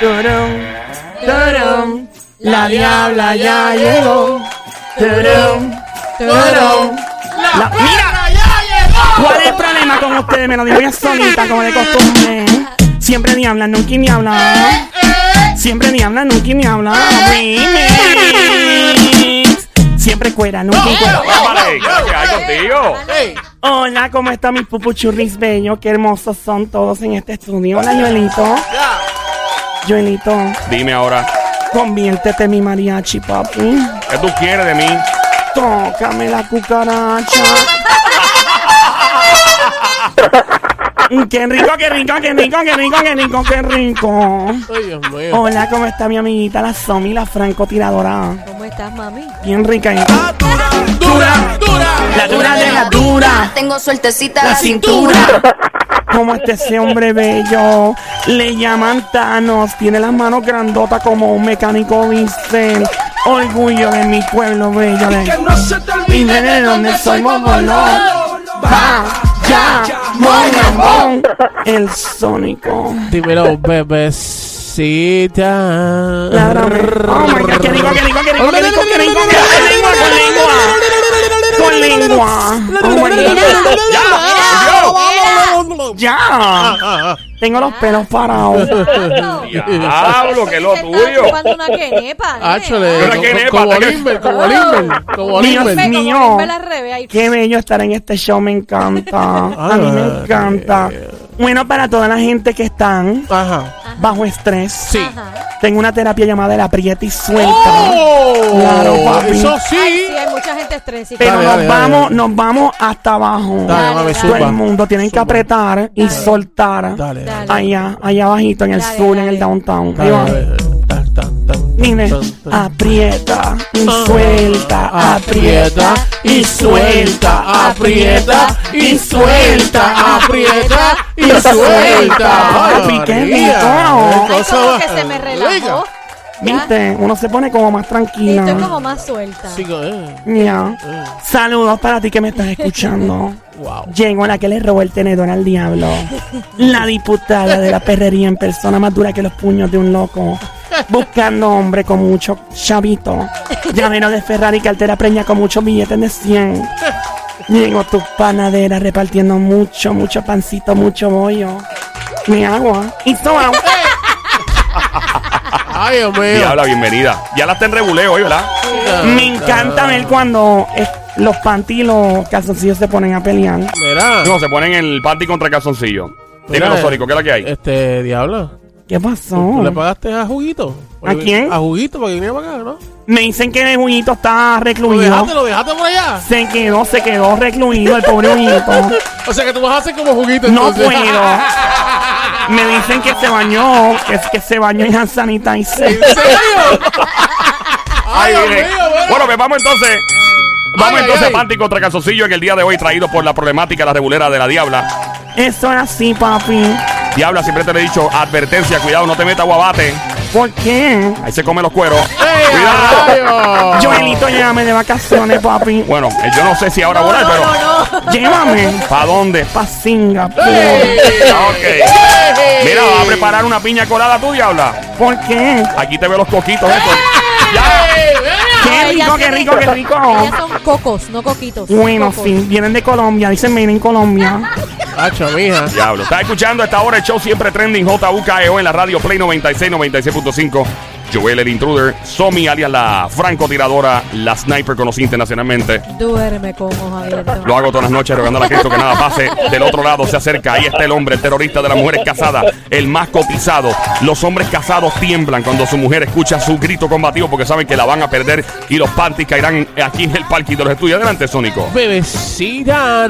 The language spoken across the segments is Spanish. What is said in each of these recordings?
Turum, turum, la diabla ya llegó. Turum, turum. La- ¡Mira! ¿Cuál es el problema con ustedes? Me lo digo ya solita, como de costumbre. Siempre ni hablan, nunca ni hablan. Siempre ni hablan, nunca ni hablan. Siempre cuera, nunca cuera. ¿qué hay contigo? Hola, ¿cómo están mis pupuchurris bellos? Qué hermosos son todos en este estudio. Hola, Joelito. Joelito, Dime ahora, conviértete en mi mariachi, papi. ¿qué tú quieres de mí? Tócame la cucaracha. Mm, Qué rico, qué rico, qué rico, qué rico, qué rico, qué rico. Ay, Dios mío. Hola, ¿cómo está mi amiguita la Somi, la francotiradora? ¿Cómo estás, mami? Bien rica. ¿eh? Dura, dura. La dura de la dura. Tengo sueltecita La cintura. Como este ese hombre bello. Le llaman Thanos. Tiene las manos grandotas como un mecánico Diesel. Orgullo de mi pueblo bello. De... Y de donde soy Mogolón. Va, ya, mon, El sónico. Dímelo, bebecita. Lábrame. Oh my god, qué rico, qué rico, qué rico, qué rico, qué rico, qué rico, con lengua, con lengua. Con lengua. Oh my god. Ya. Ah, ah, Tengo los pelos parados. Diablo, que es lo Se está tuyo. chupando una quenepa, ah. nene. Áchale, co- como que- Limber, como Limber, como Dios Limber. Como mío. Revés, ahí. Qué bello estar en este show, me encanta. A mí me Ay. encanta. Bueno, para toda la gente que están Ajá. bajo estrés, Sí. Ajá. tengo una terapia llamada el aprieta y suelta. ¡Oh! Claro, papi. Eso Ay, sí. sí, hay mucha gente estresada. Pero Dale, nos dale, vamos, dale. nos vamos hasta abajo. Dale, Dale, mami, dale. Todo el zumba. mundo tienen que apretar y soltar. Dale. Dale. Allá, allá abajito en el Dale, sur, en dale. el downtown. Ahí Dale, va. dale, tan, tan. aprieta y suelta, aprieta y suelta, aprieta y suelta, aprieta y suelta. Papi, qué rico. Ay, como que se me relajó. Viste, uno se pone como más estoy tranquila. como más suelta. Sí, eh, Ya. eh. Saludos para ti que me estás escuchando. Wow. Llegó la que le robó el tenedor al diablo. La diputada de la perrería en persona más dura que los puños de un loco. Buscando hombre con mucho chavito. Llavero de Ferrari, cartera preña con muchos billetes de 100. Llegó tu panadera repartiendo mucho, mucho pancito, mucho bollo. Mi agua. Y soba. Ay, Dios mío. Diabla, bienvenida. Ya la está en rebuleo hoy, ¿verdad? Me encanta ver cuando eh, los panty y los calzoncillos se ponen a pelear. Mira. No, se ponen el panty contra el calzoncillo. Dímelo, Sónico, ¿qué es la que hay? Este, diablo. ¿Qué ¿Tú pasó? le pagaste a Juguito? ¿A quién? A Juguito, porque viniera para acá, ¿no? Me dicen que el Huguito está ¿Lo recluido. dejaste, lo dejaste por allá? Se quedó, se quedó recluido el pobre Huguito. O sea que tú vas a hacer como Juguito. No puedo. Me dicen que se bañó, que, que se bañó en hand sanitizer. ¿En serio? Ay, Dios mío, bueno. Bueno, pues vamos entonces. Vamos Ay, entonces ay, a Panty contra Calzoncillo en el día de hoy traído por la problemática la regulera de la Diabla. Eso es así, papi. Diabla, siempre te lo he dicho, advertencia, cuidado, no te metas guabate. ¿Por qué? Ahí se come los cueros. ¡Ey, Cuidado. Joelito, llévame de vacaciones, papi. Bueno, eh, yo no sé si ahora No, volar, no, pero. no, no. Llévame ¿Para dónde? pa' Singapur. ¡Ey! Ok. Mira, vas a preparar una piña colada tú, Diabla. ¿Por qué? Aquí te veo los coquitos, estos. Ya. Qué rico, qué rico, qué rico. Ellas son cocos, no coquitos. Bueno, Cocos. sí, vienen de Colombia, dicen vienen en Colombia. Hacho, mija. Diablo. Estás escuchando a esta hora el show siempre trending JUKEO en la radio Play 96, 96.5. Joel el Intruder, Somi alias la francotiradora, la sniper conocida internacionalmente. Duerme con ojos abiertos. Lo hago todas las noches rogando a Cristo que nada pase. Del otro lado se acerca. Ahí está el hombre, el terrorista de las mujeres casadas, el más cotizado. Los hombres casados tiemblan cuando su mujer escucha su grito combativo porque saben que la van a perder y los panties caerán aquí en el parque de los estudios. Adelante, Sónico. Bebecita.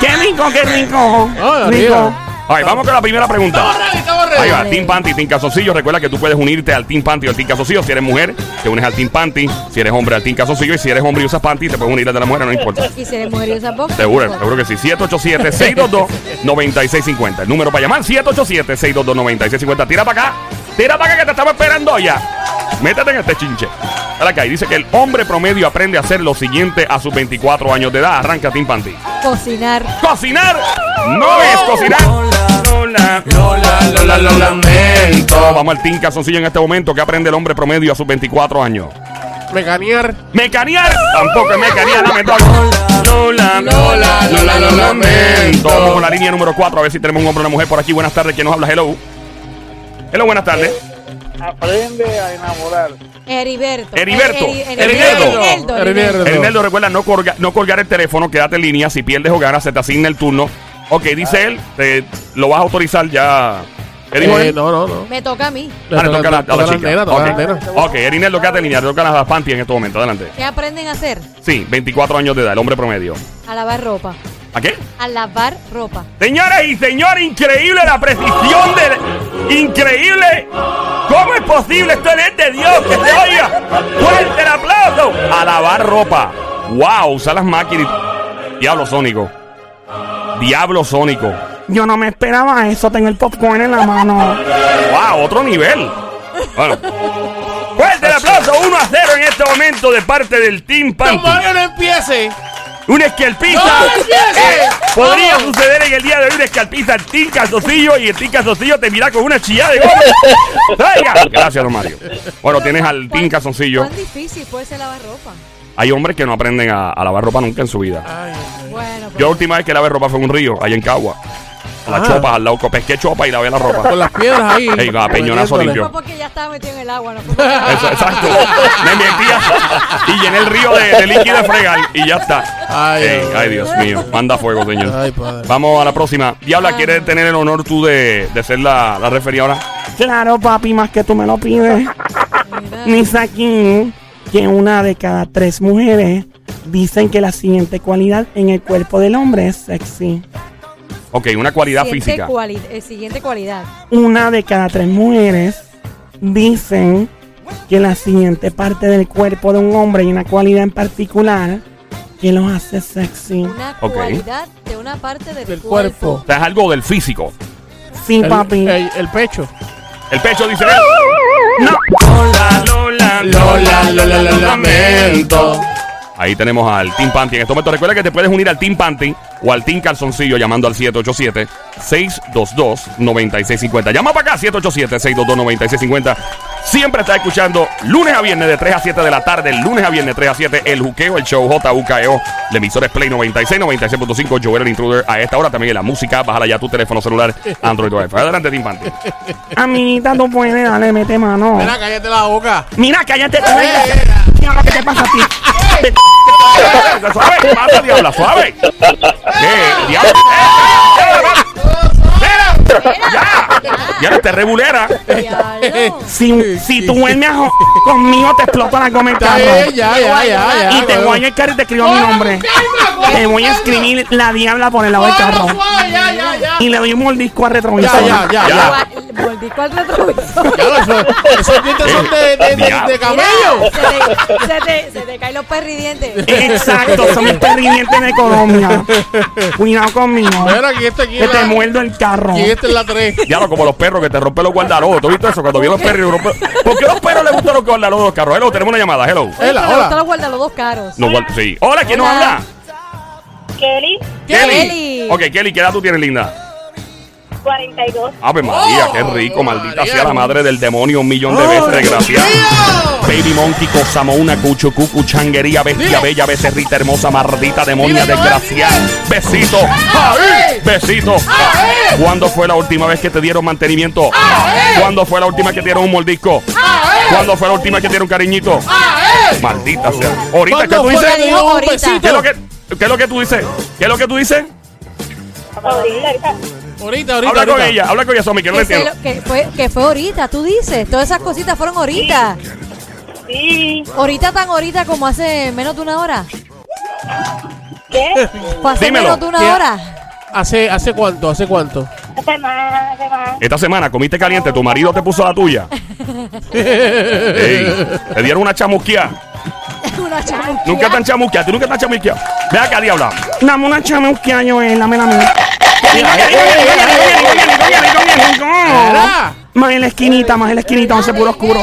¡Qué rico, qué rico! Hola, rico. Ay, vamos con la primera pregunta. Ahí va, Team Panty, Team Calzoncillo. Recuerda que tú puedes unirte al Team Panty o al Team Calzoncillo. Si eres mujer, te unes al Team Panty. Si eres hombre, al Team Calzoncillo. Y si eres hombre y usas Panty, te puedes unir al de la mujer, no importa. Y si eres mujer y usas box. Seguro, seguro que sí. 787-622-9650. El número para llamar, 787-622-9650. Tira para acá. Tira para acá que te estamos esperando ya. Métete en este chinche. Acá, y dice que el hombre promedio aprende a hacer lo siguiente a sus 24 años de edad. Arranca Team Panty. Cocinar. Cocinar no es cocinar. Lola. Lola, Lola, lo lamento. Vamos al Team Calzoncillo en este momento. ¿Qué aprende el hombre promedio a sus 24 años? Mecanear. Mecanear. Tampoco es mecanear, lamentable. Lola, Lola, Lola, lo lamento. Vamos con la línea número 4 a ver si tenemos un hombre o una mujer por aquí. Buenas tardes. ¿Quién nos habla? Hello. Hello, buenas tardes. Aprende a enamorar. Heriberto. Heriberto. Eri- Eri- Heriberto. Heriberto. Heriberto. Recuerda no, colga- no colgar el teléfono, quédate en línea. Si pierdes o ganas, se te asigna el turno. Ok, dice él, te- lo vas a autorizar ya. ¿Qué dijo Eh, él? no, no, no. Me toca a mí. Ah, le toca a la, a la toca a chica. nena, toca a la Ok. nena. Ok, Erineldo, quédate en línea. Te tocan las panties en este momento. Adelante. ¿Qué aprenden a hacer? Sí, 24 años de edad, el hombre promedio. A lavar ropa. ¿A qué? A lavar ropa. Señoras y señores, increíble la precisión del. Increíble. ¿Cómo es posible? Esto es de Dios que se oiga. Fuerte el aplauso. A lavar ropa. Wow, usar las máquinas. Diablo sónico. Diablo sónico. Yo no me esperaba eso. Tengo el popcorn en la mano. Wow, otro nivel. Bueno. Fuerte el aplauso. 1 a 0 en este momento de parte del Team ¡No, Panty. Mario, no empiece! Un escalpista. ¡No empiece! Podría Vamos. suceder en el día de hoy un escalpista al Team Calzoncillo y el Team Calzoncillo te mira con una chillada de. Traiga. Gracias, don Mario. Bueno, tienes al Team Calzoncillo. ¿Cuán difícil puede ser lavar ropa? Hay hombres que no aprenden a, a lavar ropa nunca en su vida. Ay, ay, Bueno, Yo la última vez que lavé ropa fue en un río, allá en Cagua. A las Ah. chopas al lado, pesqué chopa y lavé la ropa. Con las piedras ahí. Ey, con a peñonazo limpio. porque ya estaba metido en el agua, no Eso, exacto. Me metía y llené el río de, de líquido de fregar y ya está. Ay, Ey, ay, ay, Dios mío. Manda fuego, señor. Ay, padre. Vamos a la próxima. Diabla, ¿quieres tener el honor tú de, de ser la, la referida ahora? Claro, papi, más que tú me lo pides. Mira. Dice aquí que una de cada tres mujeres dicen que la siguiente cualidad en el cuerpo del hombre es sexy. Ok, una cualidad Siguiente física. cuali- eh, siguiente cualidad. Una de cada tres mujeres dicen que la siguiente parte del cuerpo de un hombre y una cualidad en particular que los hace sexy. Una Ok. cualidad de una parte del, Del cuerpo. cuerpo. O sea, es algo del físico. Sí, El, papi. el- el pecho. El pecho dice. No. Lola, Lola, Lola, Lola, lo lamento. Ahí tenemos al Team Panty. En este momento recuerda que te puedes unir al Team Panty o al Team Calzoncillo llamando al 787-622-9650. Llama para acá, 787-622-9650. Siempre está escuchando lunes a viernes de 3 a 7 de la tarde, lunes a viernes 3 a 7, el juqueo, el show JUKEO. El emisor es Play 96, 96.5, Joel el Intruder. A esta hora también en la música, bájala ya tu teléfono celular, Android o iPhone. Adelante, Team Panty. Amiguita, tú puedes, dale, mete mano. Mira, cállate la boca. Mira, cállate. Mira lo que te pasa a ti. suave, ¿qué pasa, diabla? Suave. ¿Qué? Diabla. Ya, ya no te rebulera. Si, si tú vuelves a conmigo, te exploto la goma carro. ya, ya, ya. Y te voy a el carro y te escribo mi nombre. Te voy a escribir la diabla por el lado del carro. Y le doy un mordisco al retrovisor. Ya, ya, ya, Ya. ya. Mordisco al retrovisor. Eso- Esos dientes son de, de, de, de camello. Mira, se, te, se, te, se te caen los perridientes. Exacto, son mis perridientes de Colombia. Cuidado conmigo. Mira, aquí está aquí. Que te la- muerdo el carro. Aquí está en la 3. Ya lo como los perros que te rompen los guardalodos. ¿Tú viste eso? Cuando vi los perros. y rompen- ¿Por qué los perros les gustan los guardalodos de los carros? Hello, tenemos una llamada. Hello. Hola, Pero le hola. gustan los guardalos caros. No, sí. Hola, ¿quién nos Hola. habla? Kelly, Kelly. Ok, Kelly, ¿qué edad tú tienes, linda? 42. Ave María, Oh, qué rico, maldita María. sea la madre del demonio un millón de Oh, veces, desgraciada. Dios. Baby Monkey, Cosamona, Cucho, Cucu, Changuería, Bestia. Bella, Becerrita Hermosa, Mardita, Demonia, desgraciada. Besito. Ahí. Besito. Ahí. ¿Cuándo fue la última vez que te dieron mantenimiento? Ahí. ¿Cuándo fue la última que te dieron un mordisco? ¿Cuándo fue la última que te dieron cariñito? Ahí. Maldita sea. Ahorita, ¿qué ¿Cuándo tú dices? ¿Qué es lo que, qué es lo que tú dices? ¿Qué es lo que tú dices? Ahorita, ahorita. Habla con ella, habla con ella, Somi, que no le entiendo. lo- que fue, que fue ahorita, tú dices. Todas esas cositas fueron ahorita. Sí. Ahorita tan ahorita como hace menos de una hora. ¿Qué? Fue hace Dímelo. menos de una ¿Qué? hora. ¿Hace, ¿Hace cuánto? ¿Hace cuánto? Más, hace más. Esta semana comiste caliente, tu marido te puso la tuya. Ey, te dieron una chamusquia. una chamusquía. Nunca te han chamusqueado, tú nunca te han chamusqueado. Ve acá, diabla. Dame una chamusquia, yo, eh, dame la mía. Más en la esquinita, más en la esquinita, donde se puro oscuro.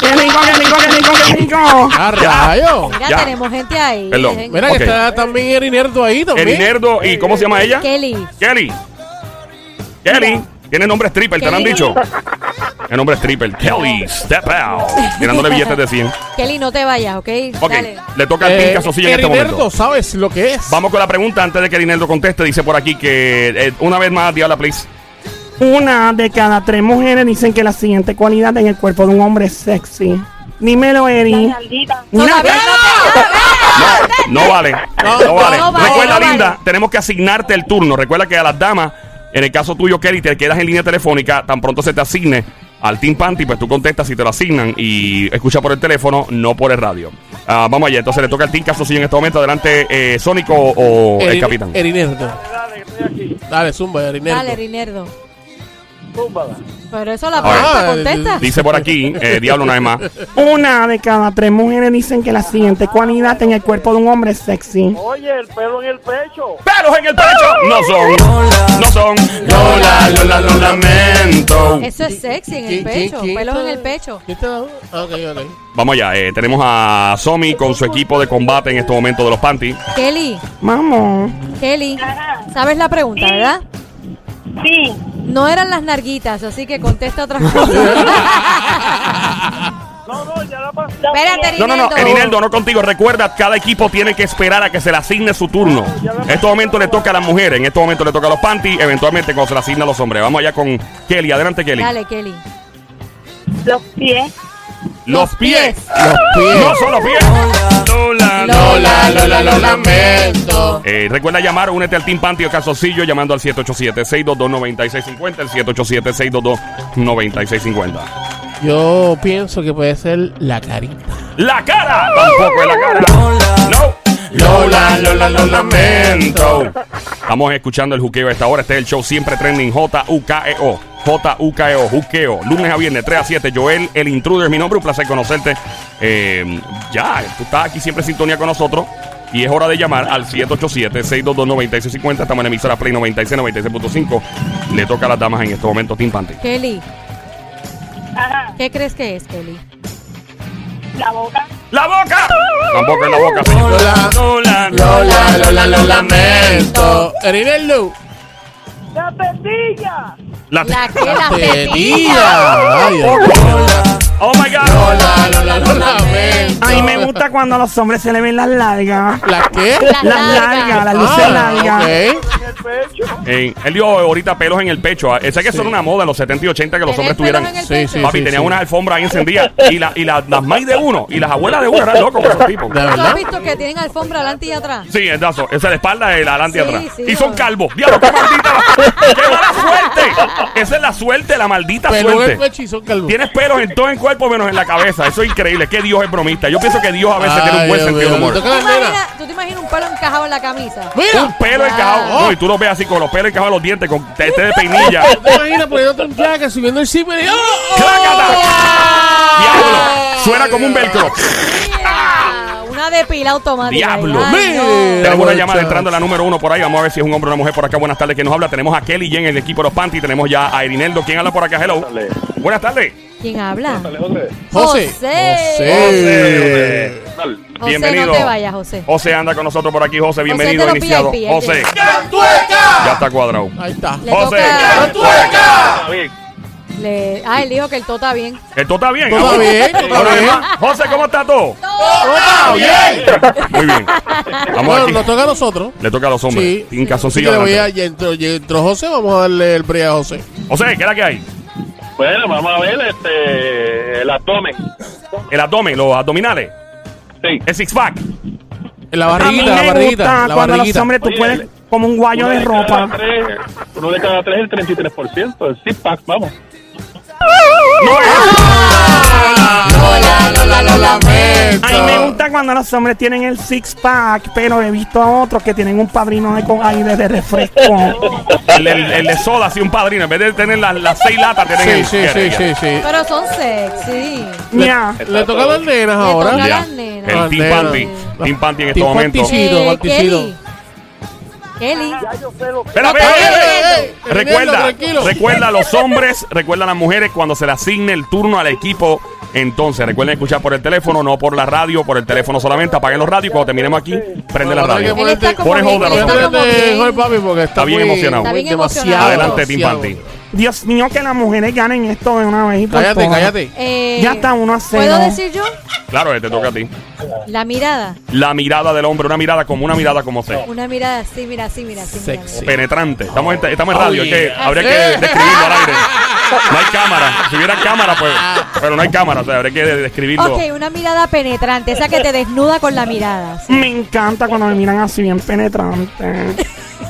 ¡Qué rico, qué rico, qué rico, qué rico! ¡A rayo! Mira, Ya. tenemos gente ahí. Perdón. Dejen- Mira Ok. que está también Eri Nerdo ahí también. Eri Nerdo, ¿y cómo se llama ella? Kelly. Kelly. Kelly. Tiene nombre stripper, ¿te lo han dicho? El nombre stripper. Kelly, step out. Tirándole billetes de 100. Kelly, no te vayas, ¿ok? Ok, Dale. le toca al Eh, Team Casosilla en este momento. ¿sabes lo que es? Vamos con la pregunta antes de que Rinaldo conteste. Dice por aquí que eh, una vez más, Diabla, please. Una de cada tres mujeres dicen que la siguiente cualidad en el cuerpo de un hombre es sexy. Dímelo, Eri. no No, no vale. No, No, vale. Recuerda, no Linda, vale. tenemos que asignarte el turno. Recuerda que a las damas, en el caso tuyo, Kelly, te quedas en línea telefónica. Tan pronto se te asigne al Team Panty, pues tú contestas si te lo asignan y escucha por el teléfono, no por el radio. Ah, vamos allá. Entonces le toca al Team Casosilla en este momento. Adelante, eh, Sónico o el Eri- capitán. Heriberto. Dale, que estoy aquí. Dale, zumba, Heriberto. Dale, Rinerdo. Túmbala. Pero eso la Ah, pregunta contesta. Dice por aquí, eh, Diablo una vez más. Una de cada tres mujeres dicen que la siguiente cualidad en el cuerpo de un hombre es sexy. Oye, el pelo en el pecho. ¡Pelos en el pecho! No son. No son. Lola, Lola, lo lamento. Eso es sexy en el ¿Quién- quién- pecho. Pelos en el pecho. ¿Quién te da? Ah, ok, ok. Vamos allá, eh, tenemos a Somi con su equipo de combate en este momento de los panty. Kelly, Vamos. Kelly. ¿sabes la pregunta, verdad? Sí. No eran las narguitas, así que contesta otra cosa. No, no, ya la pasé. Espérate, No, no, no, Rinaldo. Erineldo, no contigo. Recuerda, cada equipo tiene que esperar a que se le asigne su turno. En este momento le toca a las mujeres, en este momento le toca a los panty, eventualmente cuando se le asigna a los hombres. Vamos allá con Kelly. Adelante, Kelly. Dale, Kelly. Los pies. Los pies. Los pies. No son los pies. Lola, Lola, Lola, lo lamento. Eh, recuerda llamar, únete al Team Panty o Calzoncillo llamando al 787-622-9650, el 787-622-9650. Yo pienso que puede ser la carita. ¡La cara! Tampoco es la cara. No. Lola, Lola, lo lamento. Estamos escuchando el juqueo a esta hora. Este es el show siempre trending J-U-K-E-O. J-U-K-E-O, juqueo. Lunes a viernes, 3 a 7. Joel, el intruder, es mi nombre. Un placer conocerte. Eh, ya, tú estás aquí siempre en sintonía con nosotros. Y es hora de llamar al 787-622-9650. Estamos en emisora Play 96, 96.5. Le toca a las damas en este momento, Team Panty. Kelly, Ajá. ¿qué crees que es, Kelly? La boca. ¡La boca! Tampoco es la boca, señor. Lola, Lola, Lola, Lola, lo lamento. Heriberto. ¡La tetilla! La, La que la Tetilla. tetilla. Ay, Dios. Oh my God. Lola, Lola, lo lamento. Ay, me gusta cuando a los hombres se le ven las largas. ¿La qué? La Las larga. largas, las luces Ah, largas. Ok. En el pecho. Eh, él dio ahorita pelos en el pecho. Ah, Sé que son una moda en los 70 y 80 que los ¿Tener hombres tuvieran. Sí, sí. Papi, tenían unas alfombras ahí encendidas. Y, la, y la- las maíz de uno y las abuelas de uno eran locos con esos tipos. ¿De ¿Tú has visto que tienen alfombra adelante y atrás? Sí, es dazo. Esa es la espalda y la adelante y Sí, atrás. sí, y son no. calvos. Diablo, qué maldita. ¡Qué mala suerte! Esa es la suerte, la maldita Pero en el suerte. pecho y son calvos. Tienes pelos en todo el cuerpo menos en la cabeza. Eso es increíble. Que Dios es bromista. Yo pienso que Dios a veces tiene un buen Dios sentido de humor. ¿Tú, la nena. imaginas- ¿Tú te imaginas un pelo encajado en la camisa? Mira. Un pelo Ya. encajado. No, y tú lo ves así con los pelos encajados en los dientes, con este de peinilla. ¿Te imaginas poniéndote un jacket, subiendo el zipper y... ¡Oh! Diablo. Suena como un velcro. Una depila automática. Diablo. Ay, no. Mira. Tenemos una llamada entrando en la número uno por ahí. Vamos a ver si es un hombre o una mujer por acá. Buenas tardes. ¿Quién nos habla? Tenemos a Kelly Jen, el equipo de los Panty. Tenemos ya a Erineldo. ¿Quién habla por acá? Hello. Buenas tardes. ¿Quién habla? José. José. José. José, Bienvenido. no te vayas, José. José anda con nosotros por aquí. José, bienvenido. Iniciado. VIP, el José. de- Ya está cuadrado. Ahí está. Le José. Le... Ah, él dijo que el todo está bien. ¿Esto está bien? Todo Ah, bien, todo bien. José, ¿cómo está todo? ¡Todo bien! Muy bien. Vamos Bueno, aquí. nos toca a nosotros. Le toca a los hombres. Sí. Sin calzoncillo le voy a, entró, José, vamos a darle el break a José. José, ¿qué es la que hay? Bueno, vamos a ver este, el abdomen. El abdomen, los abdominales. Sí. El six pack. En la A mí barriguita, la barriguita, gusta la cuando los barriguita. hombres tú Oye, puedes como un guayo de cada ropa. tres- uno de cada tres, el 33%. El six pack, vamos. No es. Lola, Lola, lo lamento. A mí me gusta cuando los hombres tienen el six pack, pero he visto a otros que tienen un padrino de con aire de refresco. El, el- el de soda, así un padrino. En vez de tener las, las seis latas, tienen Sí, el. sí, sí, sí, sí. Pero son sexy. Mira, Le toca a las nenas Le ahora. toca a Ya. las nenas. El Team. Panty. Team Panty en este Team momento. Panty, sí. Eh. Kelly. Kelly. Ya yo sé lo que Espera, Recuerda, tranquilo. recuerda a los hombres, recuerda a las mujeres cuando se le asigne el turno al equipo. Entonces, recuerden escuchar por el teléfono, no por la radio, por el teléfono solamente. Apaguen los radios y cuando terminemos aquí, prende la radio. que Él está hold está bien. Jorge, papi, porque está, Está bien muy- emocionado. Está bien demasiado, emocionado. Adelante, demasiado. Panty. Dios mío, que las mujeres ganen esto de una vez y por Cállate, todas. cállate. Eh, Ya está uno a cero. ¿Puedo decir yo? Claro, que te toca a ti. La mirada. La mirada del hombre, una mirada como una mirada como sea. Una mirada así, mira, así, mira, así. mira, Sexy. Penetrante. Estamos en, estamos en radio, Oh, es que habría que describirlo al aire. No hay cámara. Si hubiera cámara, pues. Pero no hay cámara, o sea, habría que describirlo. Ok, una mirada penetrante, esa que te desnuda con la mirada. sí. Me encanta cuando me miran así bien penetrante.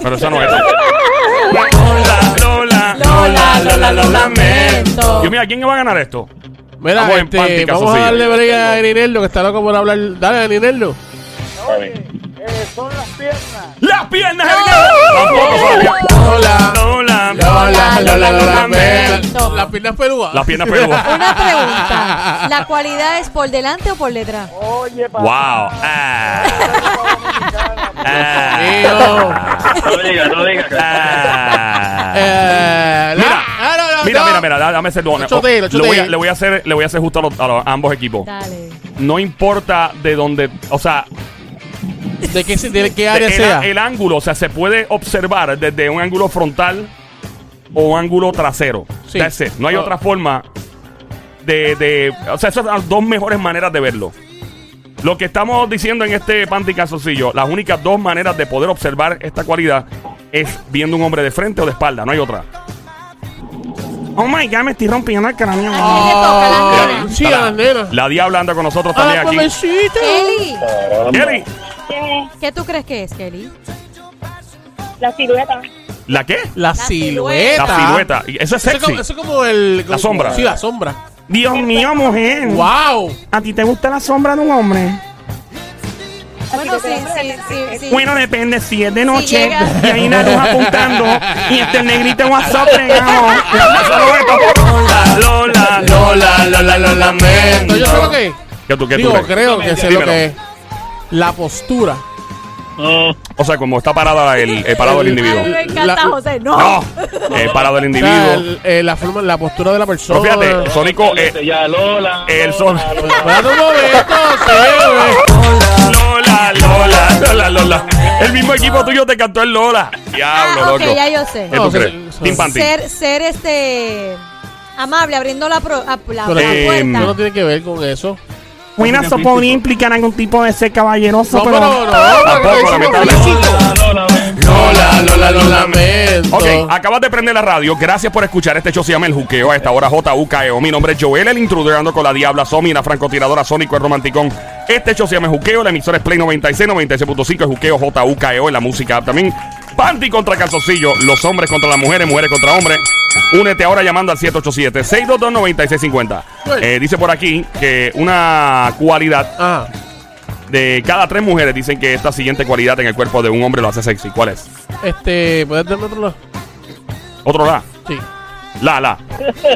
Pero eso no es. Lola, Lola, Lola, Lola, lo lamento. Dios mío, ¿quién va a ganar esto? Mira, Vamos este, vamos a darle break a Grinello, que está loco por hablar. Dale, Grinello. ¡Las piernas! Tampoco son las piernas. Hola. Lola, Lola, Lola, lo Lola, lamento. Las piernas peludas. Las piernas peludas. Una pregunta. ¿La cualidad es por delante o por detrás? Wow. Ah. No diga, no diga. Ah. Mira, ah, no, no, Mira, no. mira, mira, dame hacerlo. Lo choteé, lo le, voy a, choteé. le voy a hacer, le voy a hacer justo a, los- a los- a ambos equipos. Dale. No importa de dónde, o sea, ¿De qué, se- de qué área el, sea? el ángulo, o sea, se puede observar desde un ángulo frontal o un ángulo trasero. Sí. That's it. No hay Oh. otra forma de, de, o sea, esas son las dos mejores maneras de verlo. Lo que estamos diciendo en este panty calzoncillo, las únicas dos maneras de poder observar esta cualidad es viendo un hombre de frente o de espalda, no hay otra. Oh my god, me estoy rompiendo el cráneo. ¿A quién le toca las Ah, sí, a las nenas. La diabla anda con nosotros la también aquí. pobrecita. Kelly, Kelly, ¿Qué? ¿qué tú crees que es, Kelly? La silueta. ¿la qué? La, La silueta. La silueta. Y Eso es Eso es sexy. como, eso es como el. La sombra. Sí, la sombra. Dios mío, mujer. ¡Wow! ¿A ti te gusta la sombra de un hombre? Bueno, sí, sí, sí, sí. Bueno, depende si es de noche llega. y hay una luz apuntando y este negrito en WhatsApp pegado. Lola, Lola, Lola, lo lamento. Yo sé lo que es. ¿Qué tú, qué tú Digo, crees? creo que sé lo Dímelo. que es. La postura. O sea, como está parada el, parado el A mí individuo. me encanta, La- José. No. No, parado el O sea, individuo. el- eh, la forma, la postura de la persona. Pero fíjate, Sónico, eh, ya Lola. el son- Lola. Espérate un momento, sí, Lola, Lola, Lola, Lola. El mismo equipo tuyo te cantó el Lola. Diablo, Ah, ok, loco. ya yo sé. ¿Qué No, tú se- crees? se- Team Panty. Ser, ser este amable, abriendo la, pro- a- la, Pero la Eh, eso no puerta. tiene que ver con eso. Bueno, eso podría implicar algún tipo de ser caballeroso, No, pero... no. Es físico. Lola, Lola, Lola, lo lamento. Ok, acabas de prender la radio. Gracias por escuchar este show. Se llama El Juqueo. A esta hora JUKEO. Mi nombre es Joel, el intruder, ando con la Diabla Somi, la francotiradora Sónico, el romanticón. Este show se llama El Juqueo. La emisora es Play 96, 96.5. El Juqueo JUKEO en la música también. Panty contra calzoncillo. Los hombres contra las mujeres, mujeres contra hombres. Únete ahora llamando al 787-622-9650. Eh, dice por aquí que una cualidad Ajá. de cada tres mujeres dicen que esta siguiente cualidad en el cuerpo de un hombre lo hace sexy. ¿Cuál es? Este, ¿puedes darme otro lado? Otro la. Sí. La, la.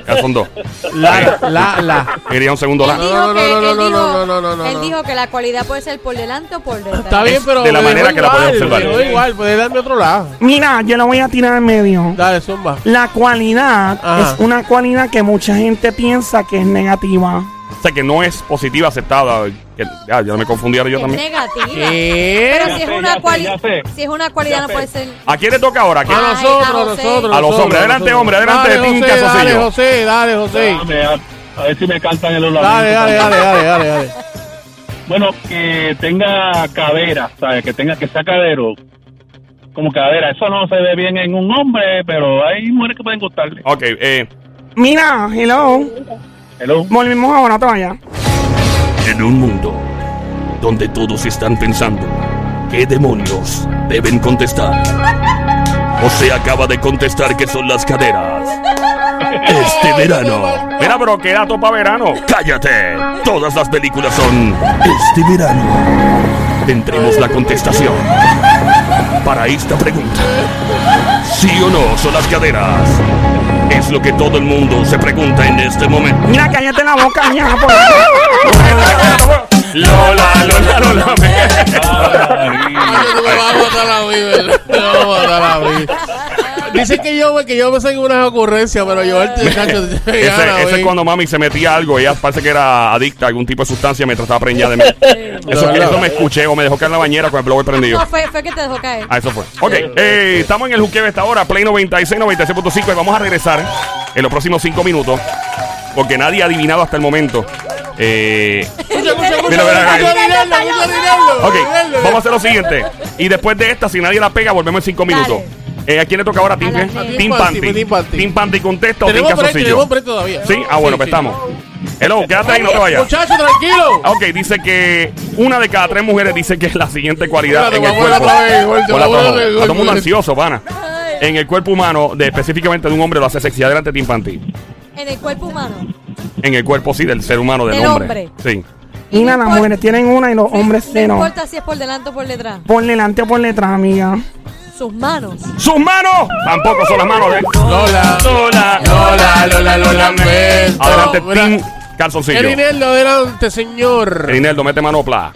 Ya son dos. La, la, la. Quería un segundo Él la. No, dijo no, que, no, no, él no, dijo, no, no, no, no, él dijo que la cualidad puede ser por delante o por detrás. Está bien, pero. de la me manera dejó que la puedes igual, observar. me dejó igual, puedes darme otro lado. Mira, yo lo voy a tirar en medio. Dale, zumba. La cualidad Ajá. es una cualidad que mucha gente piensa que es negativa. O sea, que no es positiva, aceptada. Que- ya, ya me confundieron yo Es también. negativa. ¿Qué? Pero si es sé, una ya sé, sé. si es una cualidad no puede ser. ¿A quién le toca ahora? ¿A? A nosotros, a a nosotros. A los hombres. Adelante, hombre, adelante, Dale, José, dale. José, dale, José. A, a ver si me cantan el Lola. Dale, dale, dale, dale, dale, dale. Bueno, que tenga cadera, ¿sabes? Que tenga que sea cadero. Como cadera. Eso no se ve bien en un hombre, pero hay mujeres que pueden gustarle. Ok, eh. Mira, hello. Hello. Volvimos ahora todavía. En un mundo donde todos están pensando qué demonios deben contestar. José acaba de contestar que son las caderas. Este verano. Mira, pero qué dato para verano. Cállate. Todas las películas son este verano. Tendremos la contestación para esta pregunta. ¿Sí o no son las caderas? Es lo que todo el mundo se pregunta en este momento. Mira, cállate la boca, ya, por Lola, Lola, Lola. Tú me vas a matar a mí, ¿verdad? Me vas a matar a mí. Dicen que yo, que yo me sé unas ocurrencias, pero yo el chacho Ese, ese es cuando mami se metía algo. Ella parece que era adicta a algún tipo de sustancia mientras estaba preñada de mí. Eso, No, no. eso me escuché o me dejó caer en la bañera con el blower prendido. No, fue, fue que te dejó caer. Ah, eso fue. Ok, eh, estamos en el juqueo esta hora, Play 96, 96.5 y vamos a regresar en los próximos 5 minutos porque nadie ha adivinado hasta el momento. Eh, Mira, mira, mira. Ok, vamos a hacer lo siguiente. Y después de esta, si nadie la pega, volvemos en 5 minutos. Eh, ¿A quién le toca ahora? Team. Team Panty. Team Panty. Team Panty contesta o Team tenemos break todavía. Sí, ah, bueno, pues sí. estamos. Hello, quédate ahí, no te vayas. Muchacho, tranquilo. Ok, dice que una de cada tres mujeres dice que es la siguiente cualidad en el cuerpo. Hola, todo el mundo ansioso, pana. En el cuerpo humano, de, específicamente de un hombre, lo hace sexy. Adelante, Team Panty. En el cuerpo humano. En el cuerpo, sí, del ser humano, del, Del hombre. hombre. Sí. Y nada, no las mujeres tienen una y los hombres No cero. importa si es por delante o por detrás. Por delante o por detrás, amiga. Sus manos. ¡Sus manos! Tampoco son las manos de. Lola. Lola. Lola, Lola, lo lamento. Adelante, Team Calzoncillo. Erineldo, adelante, señor. Erineldo, mete manopla.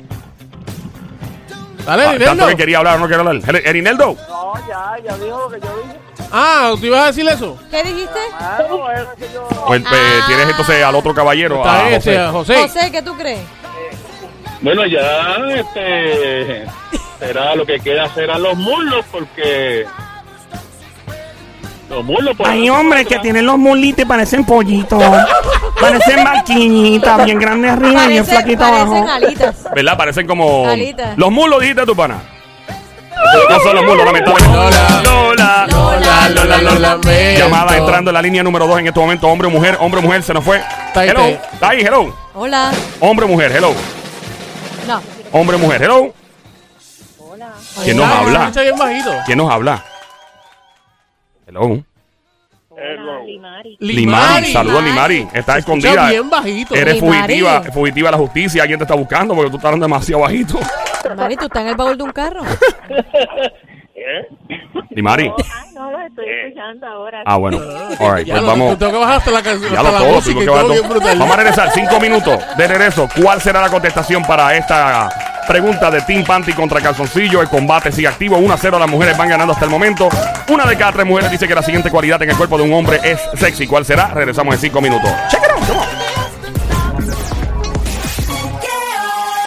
Dale, Ah, Tanto Erineldo. que quería hablar, no quiere hablar. Eri- Erineldo. No, ya, ya dijo lo que yo dije. Ah, ¿tú ibas a decir eso? ¿Qué dijiste? Claro, es que yo... Pues, eh, Ah. tienes entonces al otro caballero, Está a José. este, José. José, ¿qué tú crees? Bueno, ya este será lo que queda serán los muslos porque los muslos por Hay hombres que tienen los mulitos y parecen pollitos. parecen marquiñitas, bien grandes arriba y bien Parecen, flaquitas parecen abajo. alitas. ¿Verdad? Parecen como. Alitas. Los mulos, dijiste tu pana. No son los mulos, lamentablemente. Lola. Lola. Lola, Lola, lo lamento. Llamada entrando en la línea número 2 en este momento. Hombre o mujer, hombre o mujer, se nos fue. Hello. está ahí, hello. Hola. Hombre o mujer, hello. No. Hombre o mujer, hello. ¿Quién nos habla? ¿Quién nos habla? Hello. Hola, Limari. Limari. Saludos, Limari. Estás escondida. bien bajito. Eres Limari. fugitiva, fugitiva a la justicia. Alguien te está buscando porque tú estás demasiado bajito. Mari, tú estás en el baúl de un carro. Limari. Ay, no, lo estoy escuchando ahora. Ah, bueno. All right, Ya pues lo, vamos. tengo que bajar hasta la canción. Ya lo todo, y que bajar todo. Vamos a regresar cinco minutos de regreso. ¿Cuál será la contestación para esta pregunta de Team Panty contra Calzoncillo? El combate sigue activo. 1 a 0 las mujeres van ganando hasta el momento. Una de cada tres mujeres dice que la siguiente cualidad en el cuerpo de un hombre es sexy. ¿Cuál será? Regresamos en cinco minutos. Check it out, come on.